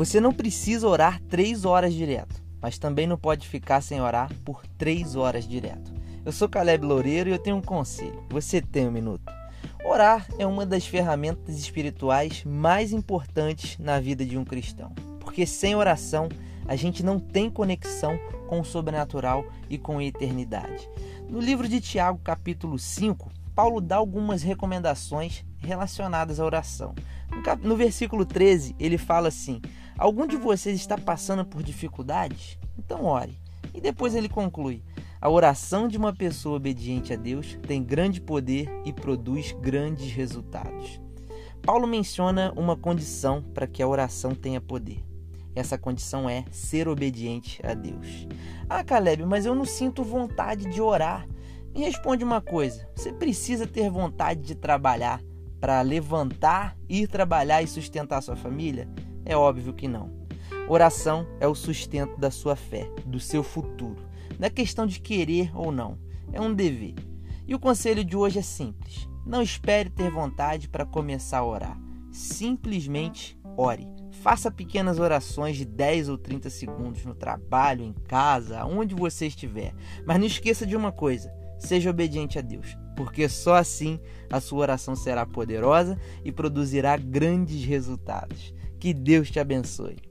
Você não precisa orar três horas direto, mas também não pode ficar sem orar por três horas direto. Eu sou Caleb Loureiro e eu tenho um conselho. Você tem um minuto. Orar é uma das ferramentas espirituais mais importantes na vida de um cristão, porque sem oração a gente não tem conexão com o sobrenatural e com a eternidade. No livro de Tiago, capítulo 5, Paulo dá algumas recomendações relacionadas à oração. No versículo 13, ele fala assim: Algum de vocês está passando por dificuldades? Então ore. E depois ele conclui: A oração de uma pessoa obediente a Deus tem grande poder e produz grandes resultados. Paulo menciona uma condição para que a oração tenha poder. Essa condição é ser obediente a Deus. Ah, Caleb, mas eu não sinto vontade de orar. Me responde uma coisa: você precisa ter vontade de trabalhar para levantar, ir trabalhar e sustentar sua família? É óbvio que não. Oração é o sustento da sua fé, do seu futuro. Não é questão de querer ou não, é um dever. E o conselho de hoje é simples: não espere ter vontade para começar a orar. Simplesmente ore. Faça pequenas orações de 10 ou 30 segundos no trabalho, em casa, onde você estiver. Mas não esqueça de uma coisa: seja obediente a Deus, porque só assim a sua oração será poderosa e produzirá grandes resultados. Que Deus te abençoe.